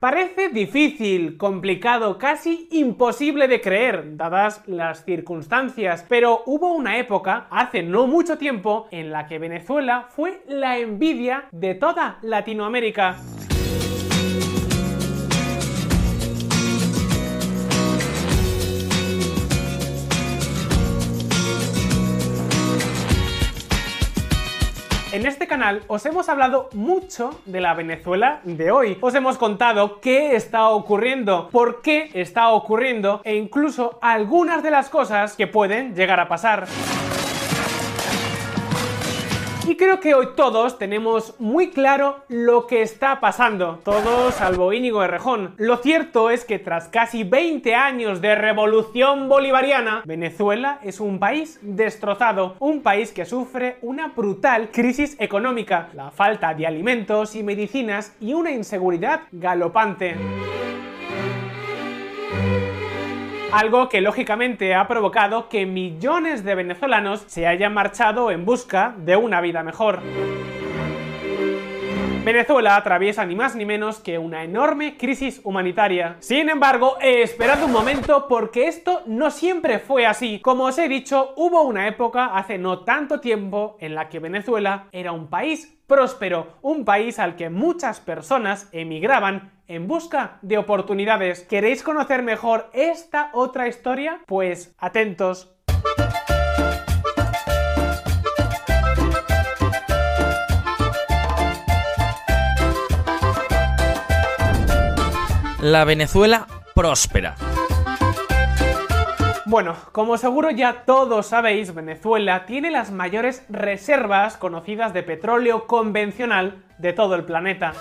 Parece difícil, complicado, casi imposible de creer, dadas las circunstancias, pero hubo una época, hace no mucho tiempo, en la que Venezuela fue la envidia de toda Latinoamérica. En este canal os hemos hablado mucho de la Venezuela de hoy. Os hemos contado qué está ocurriendo, por qué está ocurriendo e incluso algunas de las cosas que pueden llegar a pasar. Y creo que hoy todos tenemos muy claro lo que está pasando, todos salvo Íñigo Errejón. Lo cierto es que tras casi 20 años de revolución bolivariana, Venezuela es un país destrozado, un país que sufre una brutal crisis económica, la falta de alimentos y medicinas y una inseguridad galopante. Algo que lógicamente ha provocado que millones de venezolanos se hayan marchado en busca de una vida mejor. Venezuela atraviesa ni más ni menos que una enorme crisis humanitaria. Sin embargo, esperad un momento porque esto no siempre fue así. Como os he dicho, hubo una época hace no tanto tiempo en la que Venezuela era un país próspero, un país al que muchas personas emigraban en busca de oportunidades. ¿Queréis conocer mejor esta otra historia? Pues atentos. La Venezuela próspera. Bueno, como seguro ya todos sabéis, Venezuela tiene las mayores reservas conocidas de petróleo convencional de todo el planeta.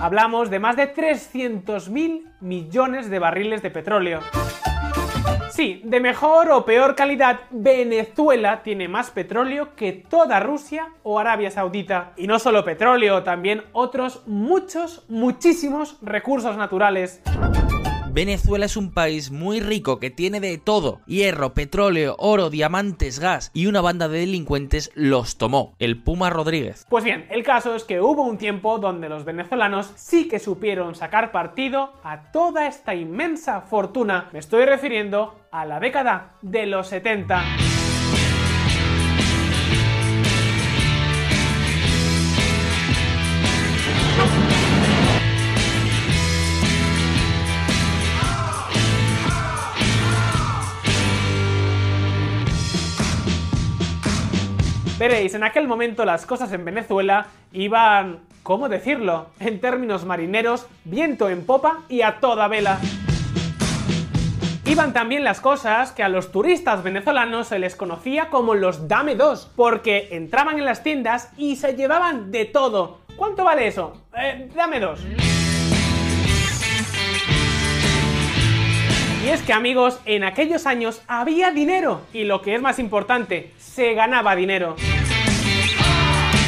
Hablamos de más de 300.000 millones de barriles de petróleo. Sí, de mejor o peor calidad, Venezuela tiene más petróleo que toda Rusia o Arabia Saudita. Y no solo petróleo, también otros muchos, muchísimos recursos naturales. Venezuela es un país muy rico que tiene de todo. Hierro, petróleo, oro, diamantes, gas y una banda de delincuentes los tomó, el Puma Rodríguez. Pues bien, el caso es que hubo un tiempo donde los venezolanos sí que supieron sacar partido a toda esta inmensa fortuna. Me estoy refiriendo a la década de los 70. Veréis, en aquel momento las cosas en Venezuela iban, ¿cómo decirlo? En términos marineros, viento en popa y a toda vela. Iban también las cosas que a los turistas venezolanos se les conocía como los dame dos, porque entraban en las tiendas y se llevaban de todo. ¿Cuánto vale eso? Eh, dame dos. Y es que amigos, en aquellos años había dinero y lo que es más importante, se ganaba dinero.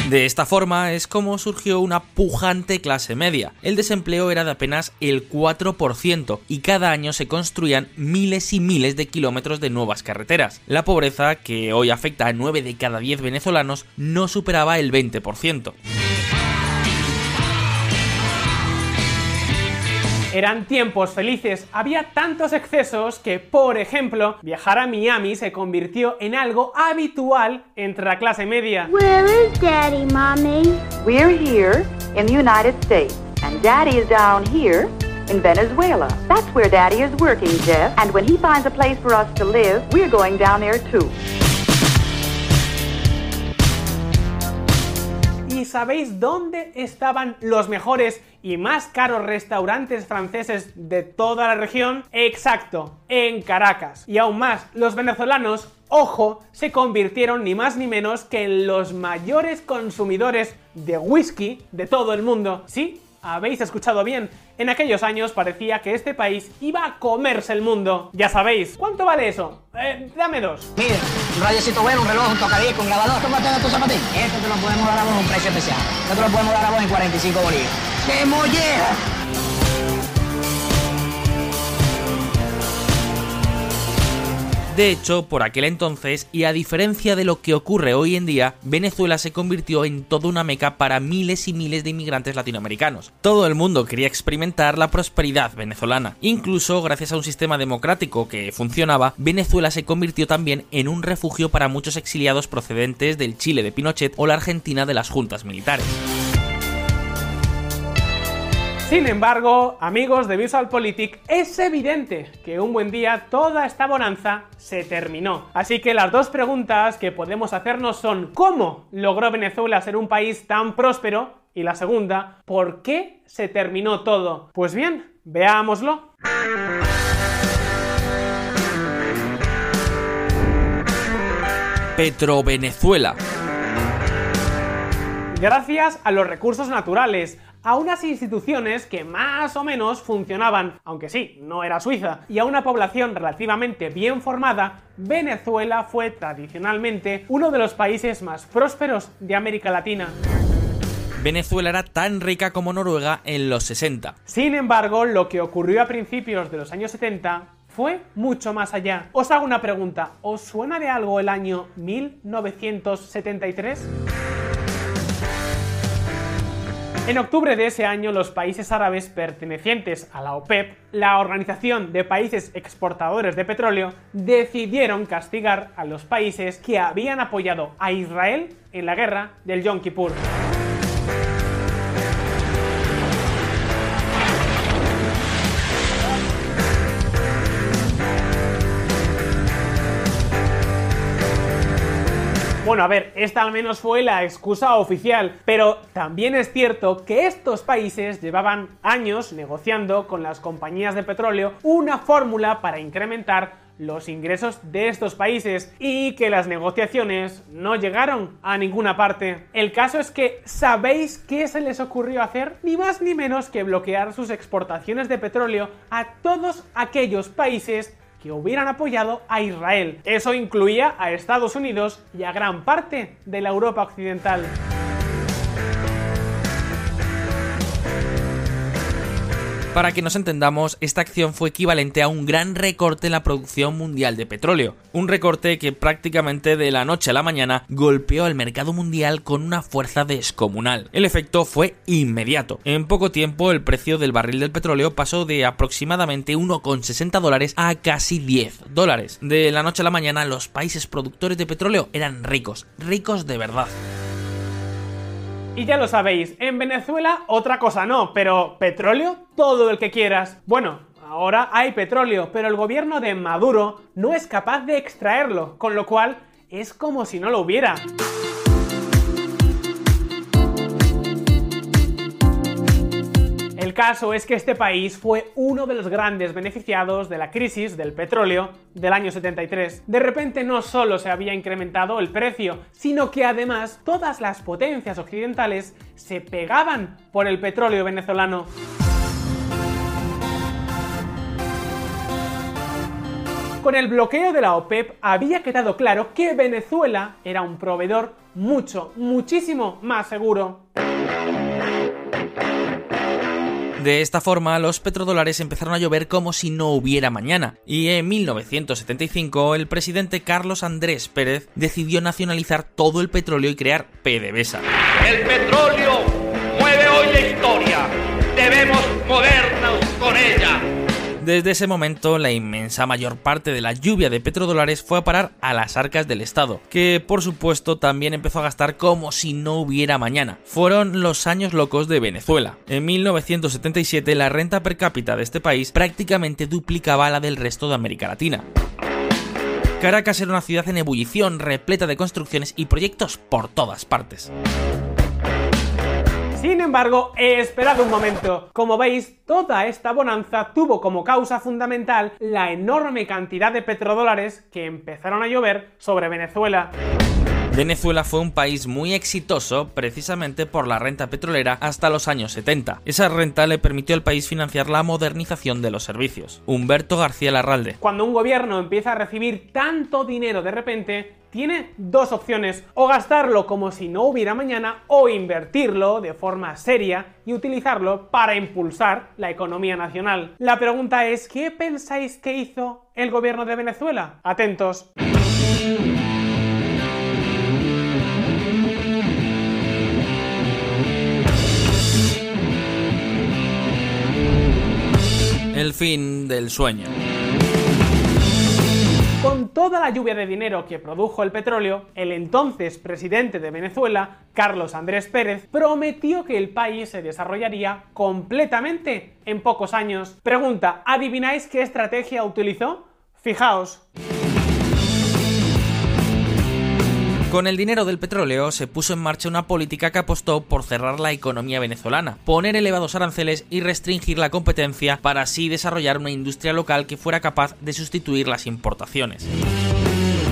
De esta forma es como surgió una pujante clase media. El desempleo era de apenas el 4% y cada año se construían miles y miles de kilómetros de nuevas carreteras. La pobreza, que hoy afecta a 9 de cada 10 venezolanos, no superaba el 20%. Eran tiempos felices, había tantos excesos que, por ejemplo, viajar a Miami se convirtió en algo habitual entre la clase media. Where is Daddy, Mommy? We're here in the United States, and Daddy is down here in Venezuela. That's where Daddy is working, Jeff. And when he finds a place for us to live, we're going down there too. Sabéis dónde estaban los mejores y más caros restaurantes franceses de toda la región? Exacto, en Caracas. Y aún más, los venezolanos, ojo, se convirtieron ni más ni menos que en los mayores consumidores de whisky de todo el mundo. Sí, habéis escuchado bien, en aquellos años parecía que este país iba a comerse el mundo. Ya sabéis, ¿cuánto vale eso? Eh, dame dos. Mire, un rayecito bueno, un reloj, un tocadisco, un grabador, ¿cómo te tu zapatín? Este te lo podemos dar a vos a un precio especial. Este te lo podemos dar a vos en 45 bolívares. ¡Qué mollera! De hecho, por aquel entonces, y a diferencia de lo que ocurre hoy en día, Venezuela se convirtió en toda una meca para miles y miles de inmigrantes latinoamericanos. Todo el mundo quería experimentar la prosperidad venezolana. Incluso gracias a un sistema democrático que funcionaba, Venezuela se convirtió también en un refugio para muchos exiliados procedentes del Chile de Pinochet o la Argentina de las juntas militares. Sin embargo, amigos de VisualPolitik, es evidente que un buen día toda esta bonanza se terminó. Así que las dos preguntas que podemos hacernos son ¿cómo logró Venezuela ser un país tan próspero? Y la segunda, ¿por qué se terminó todo? Pues bien, veámoslo. Petro Venezuela. Gracias a los recursos naturales, a unas instituciones que más o menos funcionaban, aunque sí, no era Suiza, y a una población relativamente bien formada, Venezuela fue tradicionalmente uno de los países más prósperos de América Latina. Venezuela era tan rica como Noruega en los 60. Sin embargo, lo que ocurrió a principios de los años 70 fue mucho más allá. Os hago una pregunta, ¿os suena de algo el año 1973? En octubre de ese año, los países árabes pertenecientes a la OPEP, la Organización de Países Exportadores de Petróleo, decidieron castigar a los países que habían apoyado a Israel en la guerra del Yom Kippur. Bueno, a ver, esta al menos fue la excusa oficial, pero también es cierto que estos países llevaban años negociando con las compañías de petróleo una fórmula para incrementar los ingresos de estos países y que las negociaciones no llegaron a ninguna parte. El caso es que ¿sabéis qué se les ocurrió hacer? Ni más ni menos que bloquear sus exportaciones de petróleo a todos aquellos países que hubieran apoyado a Israel. Eso incluía a Estados Unidos y a gran parte de la Europa occidental. Para que nos entendamos, esta acción fue equivalente a un gran recorte en la producción mundial de petróleo, un recorte que prácticamente de la noche a la mañana golpeó al mercado mundial con una fuerza descomunal. El efecto fue inmediato. En poco tiempo el precio del barril del petróleo pasó de aproximadamente 1,60 dólares a casi 10 dólares. De la noche a la mañana los países productores de petróleo eran ricos, ricos de verdad. Y ya lo sabéis, en Venezuela otra cosa no, pero petróleo todo el que quieras. Bueno, ahora hay petróleo, pero el gobierno de Maduro no es capaz de extraerlo, con lo cual es como si no lo hubiera. El caso es que este país fue uno de los grandes beneficiados de la crisis del petróleo del año 73. De repente no solo se había incrementado el precio, sino que además todas las potencias occidentales se pegaban por el petróleo venezolano. Con el bloqueo de la OPEP había quedado claro que Venezuela era un proveedor mucho, muchísimo más seguro. De esta forma, los petrodólares empezaron a llover como si no hubiera mañana, y en 1975 el presidente Carlos Andrés Pérez decidió nacionalizar todo el petróleo y crear PDVSA. El petróleo mueve hoy la historia. Debemos movernos con ella. Desde ese momento, la inmensa mayor parte de la lluvia de petrodólares fue a parar a las arcas del Estado, que por supuesto también empezó a gastar como si no hubiera mañana. Fueron los años locos de Venezuela. En 1977 la renta per cápita de este país prácticamente duplicaba la del resto de América Latina. Caracas era una ciudad en ebullición, repleta de construcciones y proyectos por todas partes. Sin embargo, esperad un momento. Como veis, toda esta bonanza tuvo como causa fundamental la enorme cantidad de petrodólares que empezaron a llover sobre Venezuela. Venezuela fue un país muy exitoso precisamente por la renta petrolera hasta los años 70. Esa renta le permitió al país financiar la modernización de los servicios. Humberto García Larralde. Cuando un gobierno empieza a recibir tanto dinero de repente, tiene dos opciones, o gastarlo como si no hubiera mañana, o invertirlo de forma seria y utilizarlo para impulsar la economía nacional. La pregunta es, ¿qué pensáis que hizo el gobierno de Venezuela? Atentos. El fin del sueño. Con toda la lluvia de dinero que produjo el petróleo, el entonces presidente de Venezuela, Carlos Andrés Pérez, prometió que el país se desarrollaría completamente en pocos años. Pregunta, ¿adivináis qué estrategia utilizó? Fijaos. Con el dinero del petróleo se puso en marcha una política que apostó por cerrar la economía venezolana, poner elevados aranceles y restringir la competencia para así desarrollar una industria local que fuera capaz de sustituir las importaciones.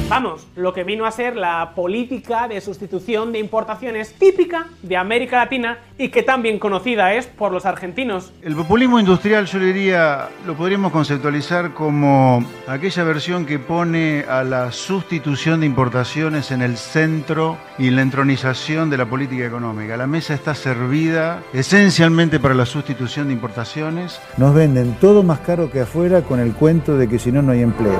Vamos, lo que vino a ser la política de sustitución de importaciones típica de América Latina y que tan bien conocida es por los argentinos. El populismo industrial, yo diría, lo podríamos conceptualizar como aquella versión que pone a la sustitución de importaciones en el centro y la entronización de la política económica. La mesa está servida esencialmente para la sustitución de importaciones. Nos venden todo más caro que afuera con el cuento de que si no, no hay empleo.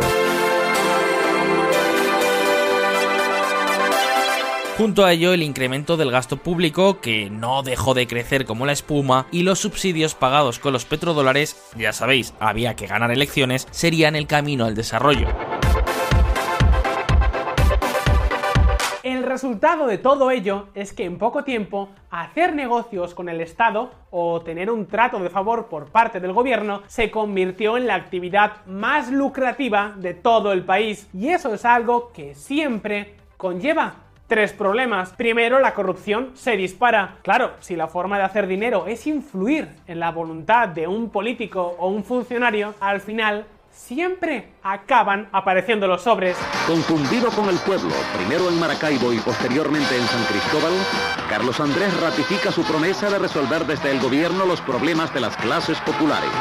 Junto a ello, el incremento del gasto público, que no dejó de crecer como la espuma, y los subsidios pagados con los petrodólares, ya sabéis, había que ganar elecciones, serían el camino al desarrollo. El resultado de todo ello es que en poco tiempo hacer negocios con el Estado o tener un trato de favor por parte del gobierno se convirtió en la actividad más lucrativa de todo el país. Y eso es algo que siempre conlleva Tres problemas. Primero, la corrupción se dispara. Claro, si la forma de hacer dinero es influir en la voluntad de un político o un funcionario, al final siempre acaban apareciendo los sobres. Confundido con el pueblo, primero en Maracaibo y posteriormente en San Cristóbal, Carlos Andrés ratifica su promesa de resolver desde el gobierno los problemas de las clases populares.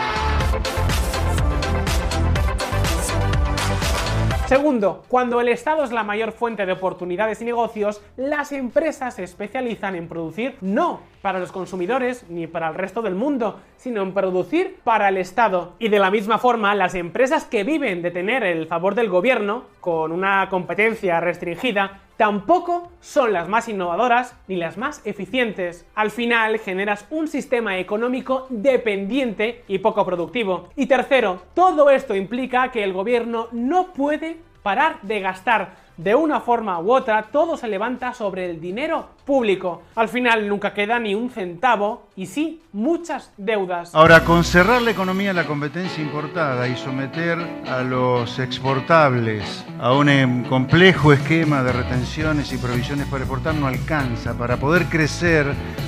Segundo, cuando el Estado es la mayor fuente de oportunidades y negocios, las empresas se especializan en producir no para los consumidores ni para el resto del mundo, sino en producir para el Estado. Y de la misma forma, las empresas que viven de tener el favor del gobierno, con una competencia restringida, tampoco son las más innovadoras ni las más eficientes. Al final generas un sistema económico dependiente y poco productivo. Y tercero, todo esto implica que el gobierno no puede parar de gastar de una forma u otra, todo se levanta sobre el dinero público. Al final nunca queda ni un centavo y sí muchas deudas. Ahora, con cerrar la economía a la competencia importada y someter a los exportables a un em, complejo esquema de retenciones y provisiones para exportar no alcanza. Para poder crecer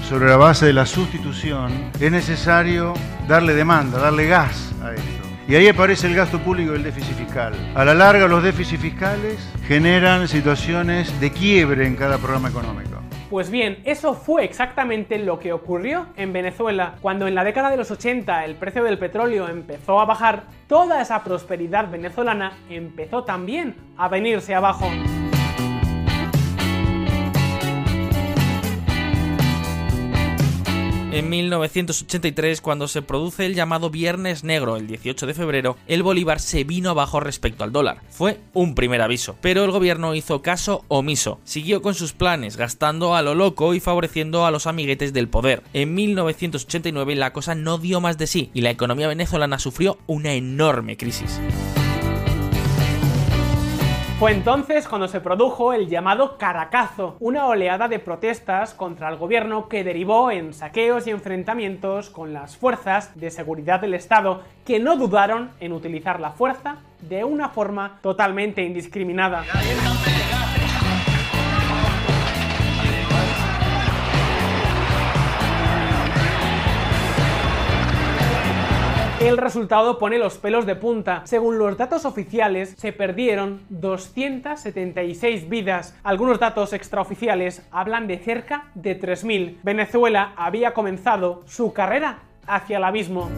sobre la base de la sustitución es necesario darle demanda, darle gas a esto. Y ahí aparece el gasto público y el déficit fiscal. A la larga, los déficits fiscales generan situaciones de quiebre en cada programa económico. Pues bien, eso fue exactamente lo que ocurrió en Venezuela. Cuando en la década de los 80 el precio del petróleo empezó a bajar, toda esa prosperidad venezolana empezó también a venirse abajo. En 1983, cuando se produce el llamado Viernes Negro, el 18 de febrero, el bolívar se vino abajo respecto al dólar. Fue un primer aviso, pero el gobierno hizo caso omiso. Siguió con sus planes, gastando a lo loco y favoreciendo a los amiguetes del poder. En 1989 la cosa no dio más de sí y la economía venezolana sufrió una enorme crisis. Fue entonces cuando se produjo el llamado Caracazo, una oleada de protestas contra el gobierno que derivó en saqueos y enfrentamientos con las fuerzas de seguridad del Estado que no dudaron en utilizar la fuerza de una forma totalmente indiscriminada. El resultado pone los pelos de punta. Según los datos oficiales, se perdieron 276 vidas. Algunos datos extraoficiales hablan de cerca de 3.000. Venezuela había comenzado su carrera hacia el abismo.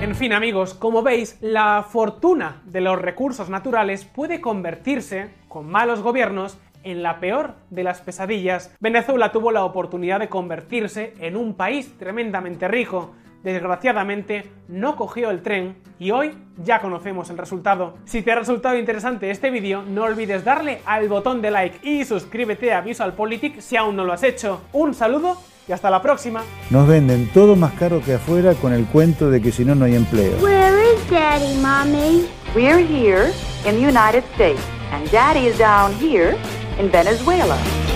En fin amigos, como veis, la fortuna de los recursos naturales puede convertirse, con malos gobiernos, en la peor de las pesadillas. Venezuela tuvo la oportunidad de convertirse en un país tremendamente rico. Desgraciadamente no cogió el tren y hoy ya conocemos el resultado. Si te ha resultado interesante este vídeo, no olvides darle al botón de like y suscríbete a VisualPolitik si aún no lo has hecho. Un saludo y hasta la próxima. Nos venden todo más caro que afuera con el cuento de que si no, no hay empleo. Where is Daddy, Mommy? We're here in the United States, and Daddy is down here in Venezuela.